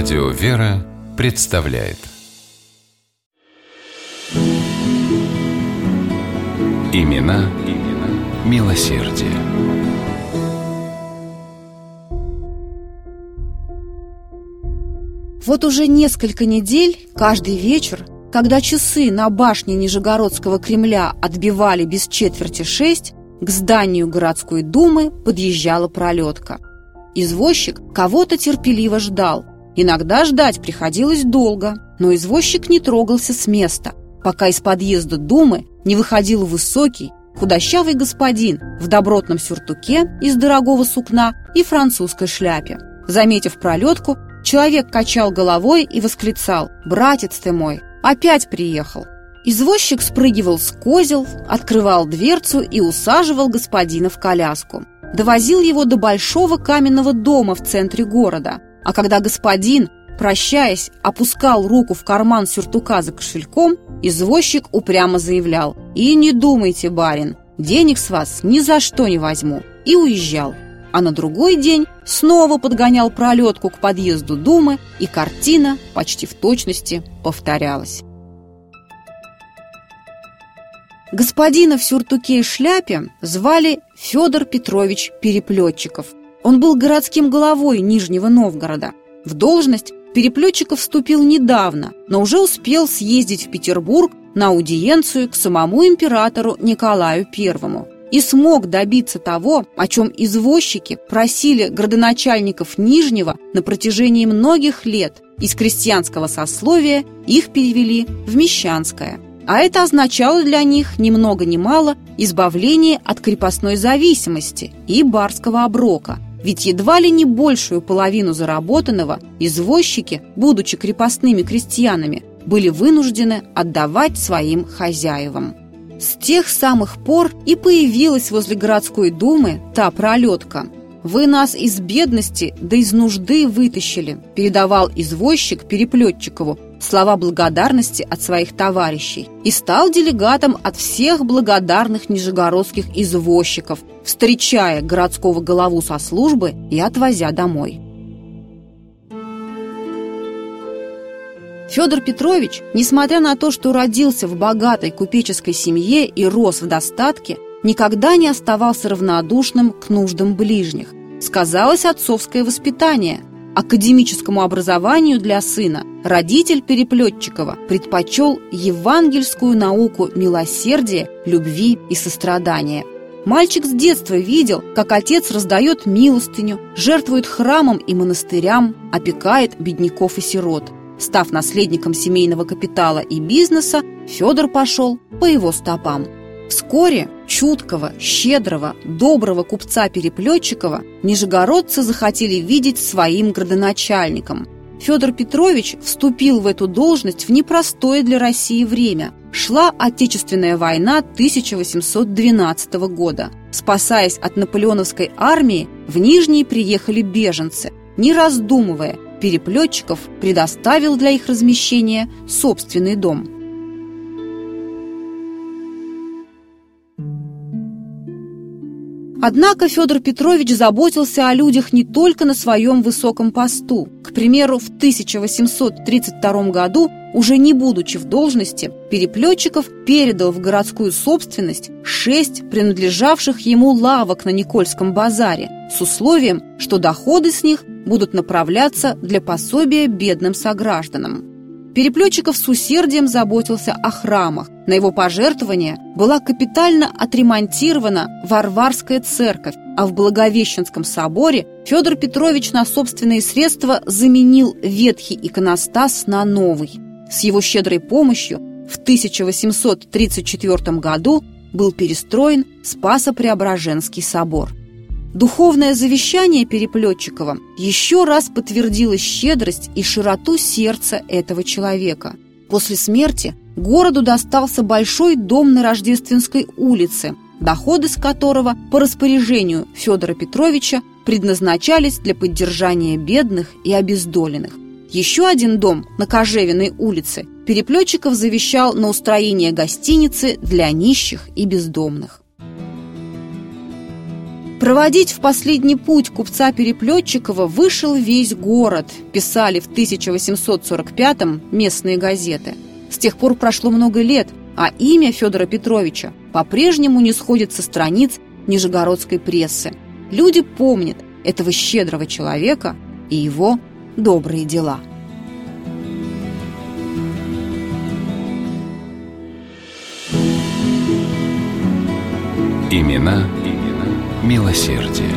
Радио «Вера» представляет Имена, имена милосердие. Вот уже несколько недель, каждый вечер, когда часы на башне Нижегородского Кремля отбивали без четверти шесть, к зданию городской думы подъезжала пролетка. Извозчик кого-то терпеливо ждал. Иногда ждать приходилось долго, но извозчик не трогался с места, пока из подъезда думы не выходил высокий, худощавый господин в добротном сюртуке из дорогого сукна и французской шляпе. Заметив пролетку, человек качал головой и восклицал «Братец ты мой, опять приехал!» Извозчик спрыгивал с козел, открывал дверцу и усаживал господина в коляску. Довозил его до большого каменного дома в центре города. А когда господин, прощаясь, опускал руку в карман сюртука за кошельком, извозчик упрямо заявлял «И не думайте, барин, денег с вас ни за что не возьму» и уезжал. А на другой день снова подгонял пролетку к подъезду Думы, и картина почти в точности повторялась. Господина в сюртуке и шляпе звали Федор Петрович Переплетчиков. Он был городским головой Нижнего Новгорода. В должность Переплетчиков вступил недавно, но уже успел съездить в Петербург на аудиенцию к самому императору Николаю I и смог добиться того, о чем извозчики просили градоначальников Нижнего на протяжении многих лет. Из крестьянского сословия их перевели в Мещанское – а это означало для них ни много ни мало избавление от крепостной зависимости и барского оброка. Ведь едва ли не большую половину заработанного извозчики, будучи крепостными крестьянами, были вынуждены отдавать своим хозяевам. С тех самых пор и появилась возле городской думы та пролетка. «Вы нас из бедности да из нужды вытащили», передавал извозчик Переплетчикову слова благодарности от своих товарищей и стал делегатом от всех благодарных нижегородских извозчиков, встречая городского голову со службы и отвозя домой. Федор Петрович, несмотря на то, что родился в богатой купеческой семье и рос в достатке, никогда не оставался равнодушным к нуждам ближних. Сказалось отцовское воспитание – академическому образованию для сына родитель Переплетчикова предпочел евангельскую науку милосердия, любви и сострадания. Мальчик с детства видел, как отец раздает милостыню, жертвует храмам и монастырям, опекает бедняков и сирот. Став наследником семейного капитала и бизнеса, Федор пошел по его стопам – Вскоре чуткого, щедрого, доброго купца Переплетчикова нижегородцы захотели видеть своим градоначальником. Федор Петрович вступил в эту должность в непростое для России время. Шла Отечественная война 1812 года. Спасаясь от наполеоновской армии, в Нижний приехали беженцы. Не раздумывая, Переплетчиков предоставил для их размещения собственный дом – Однако Федор Петрович заботился о людях не только на своем высоком посту. К примеру, в 1832 году, уже не будучи в должности, Переплетчиков передал в городскую собственность шесть принадлежавших ему лавок на Никольском базаре с условием, что доходы с них будут направляться для пособия бедным согражданам. Переплетчиков с усердием заботился о храмах. На его пожертвования была капитально отремонтирована Варварская церковь, а в Благовещенском соборе Федор Петрович на собственные средства заменил ветхий иконостас на новый. С его щедрой помощью в 1834 году был перестроен Спасо-Преображенский собор. Духовное завещание Переплетчикова еще раз подтвердило щедрость и широту сердца этого человека. После смерти городу достался большой дом на Рождественской улице, доходы с которого по распоряжению Федора Петровича предназначались для поддержания бедных и обездоленных. Еще один дом на Кожевиной улице Переплетчиков завещал на устроение гостиницы для нищих и бездомных. Проводить в последний путь купца Переплетчикова вышел весь город, писали в 1845-м местные газеты. С тех пор прошло много лет, а имя Федора Петровича по-прежнему не сходит со страниц нижегородской прессы. Люди помнят этого щедрого человека и его добрые дела. Имена, имена милосердие.